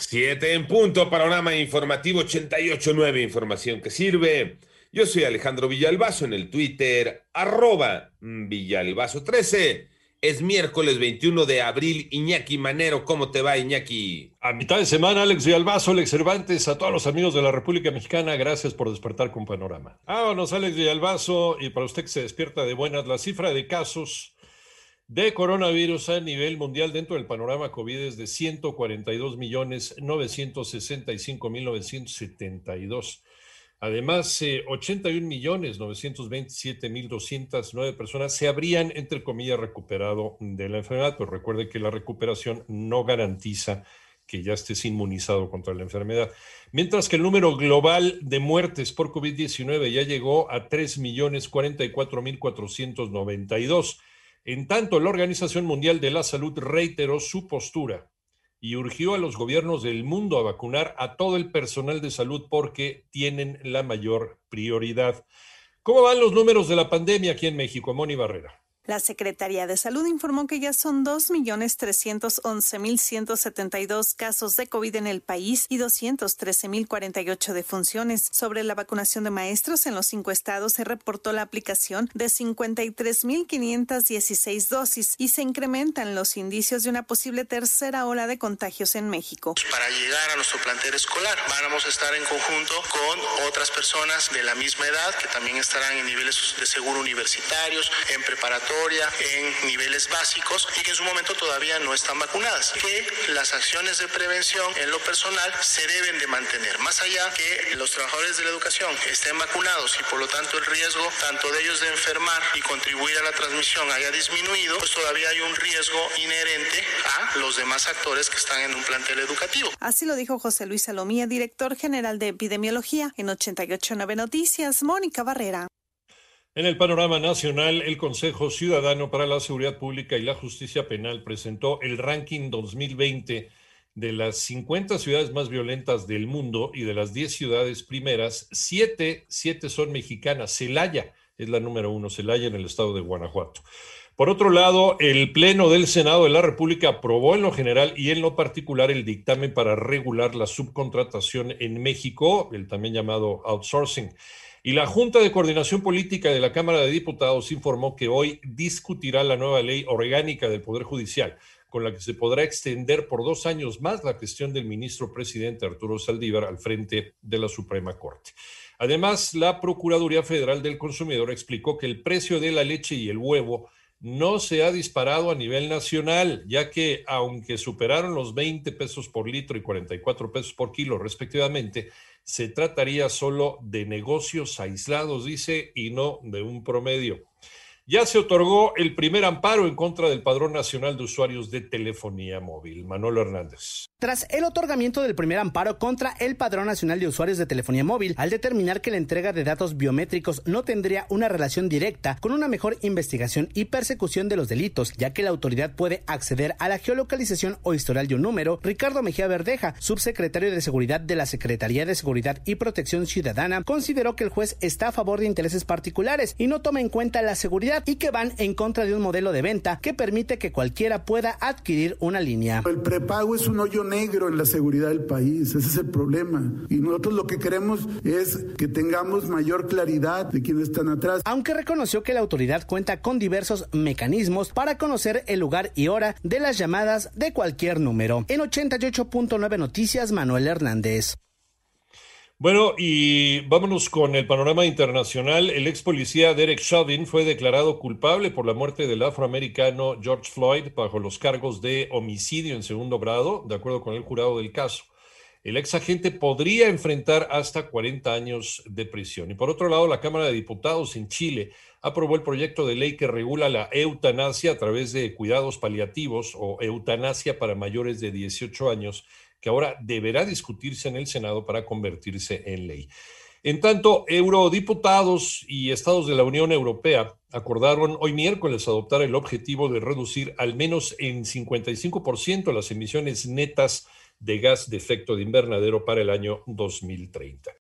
Siete en punto, panorama informativo 88.9, información que sirve. Yo soy Alejandro Villalbazo en el Twitter, arroba Villalbazo13. Es miércoles 21 de abril. Iñaki Manero, ¿cómo te va, Iñaki? A mitad de semana, Alex Villalbazo, Alex Cervantes, a todos los amigos de la República Mexicana, gracias por despertar con Panorama. Vámonos, Alex Villalbazo, y para usted que se despierta de buenas, la cifra de casos de coronavirus a nivel mundial dentro del panorama COVID es de 142 millones 965 mil 972. Además, 81 eh, millones 927 mil 209 personas se habrían, entre comillas, recuperado de la enfermedad, pero recuerde que la recuperación no garantiza que ya estés inmunizado contra la enfermedad. Mientras que el número global de muertes por COVID-19 ya llegó a 3 millones 44 mil 492 en tanto, la Organización Mundial de la Salud reiteró su postura y urgió a los gobiernos del mundo a vacunar a todo el personal de salud porque tienen la mayor prioridad. ¿Cómo van los números de la pandemia aquí en México, Moni Barrera? La Secretaría de Salud informó que ya son 2.311.172 casos de COVID en el país y 213.048 defunciones. Sobre la vacunación de maestros en los cinco estados se reportó la aplicación de 53.516 dosis y se incrementan los indicios de una posible tercera ola de contagios en México. Para llegar a nuestro plantel escolar vamos a estar en conjunto con otras personas de la misma edad que también estarán en niveles de seguro universitarios, en en niveles básicos y que en su momento todavía no están vacunadas. Que las acciones de prevención en lo personal se deben de mantener. Más allá que los trabajadores de la educación estén vacunados y por lo tanto el riesgo tanto de ellos de enfermar y contribuir a la transmisión haya disminuido, pues todavía hay un riesgo inherente a los demás actores que están en un plantel educativo. Así lo dijo José Luis Salomía, director general de epidemiología en 889 Noticias, Mónica Barrera. En el panorama nacional, el Consejo Ciudadano para la Seguridad Pública y la Justicia Penal presentó el ranking 2020 de las 50 ciudades más violentas del mundo y de las 10 ciudades primeras, 7, siete son mexicanas. Celaya es la número uno, Celaya en el estado de Guanajuato. Por otro lado, el Pleno del Senado de la República aprobó en lo general y en lo particular el dictamen para regular la subcontratación en México, el también llamado outsourcing. Y la Junta de Coordinación Política de la Cámara de Diputados informó que hoy discutirá la nueva ley orgánica del Poder Judicial, con la que se podrá extender por dos años más la gestión del ministro presidente Arturo Saldívar al frente de la Suprema Corte. Además, la Procuraduría Federal del Consumidor explicó que el precio de la leche y el huevo no se ha disparado a nivel nacional, ya que aunque superaron los 20 pesos por litro y 44 pesos por kilo respectivamente, se trataría solo de negocios aislados, dice, y no de un promedio. Ya se otorgó el primer amparo en contra del Padrón Nacional de Usuarios de Telefonía Móvil. Manuel Hernández. Tras el otorgamiento del primer amparo contra el Padrón Nacional de Usuarios de Telefonía Móvil, al determinar que la entrega de datos biométricos no tendría una relación directa con una mejor investigación y persecución de los delitos, ya que la autoridad puede acceder a la geolocalización o historial de un número, Ricardo Mejía Verdeja, subsecretario de Seguridad de la Secretaría de Seguridad y Protección Ciudadana, consideró que el juez está a favor de intereses particulares y no toma en cuenta la seguridad y que van en contra de un modelo de venta que permite que cualquiera pueda adquirir una línea. El prepago es un hoyo negro en la seguridad del país, ese es el problema. Y nosotros lo que queremos es que tengamos mayor claridad de quiénes están atrás. Aunque reconoció que la autoridad cuenta con diversos mecanismos para conocer el lugar y hora de las llamadas de cualquier número. En 88.9 Noticias, Manuel Hernández. Bueno, y vámonos con el panorama internacional. El ex policía Derek Chauvin fue declarado culpable por la muerte del afroamericano George Floyd bajo los cargos de homicidio en segundo grado, de acuerdo con el jurado del caso. El ex agente podría enfrentar hasta 40 años de prisión. Y por otro lado, la Cámara de Diputados en Chile aprobó el proyecto de ley que regula la eutanasia a través de cuidados paliativos o eutanasia para mayores de 18 años que ahora deberá discutirse en el Senado para convertirse en ley. En tanto, eurodiputados y estados de la Unión Europea acordaron hoy miércoles adoptar el objetivo de reducir al menos en 55% las emisiones netas de gas de efecto de invernadero para el año 2030.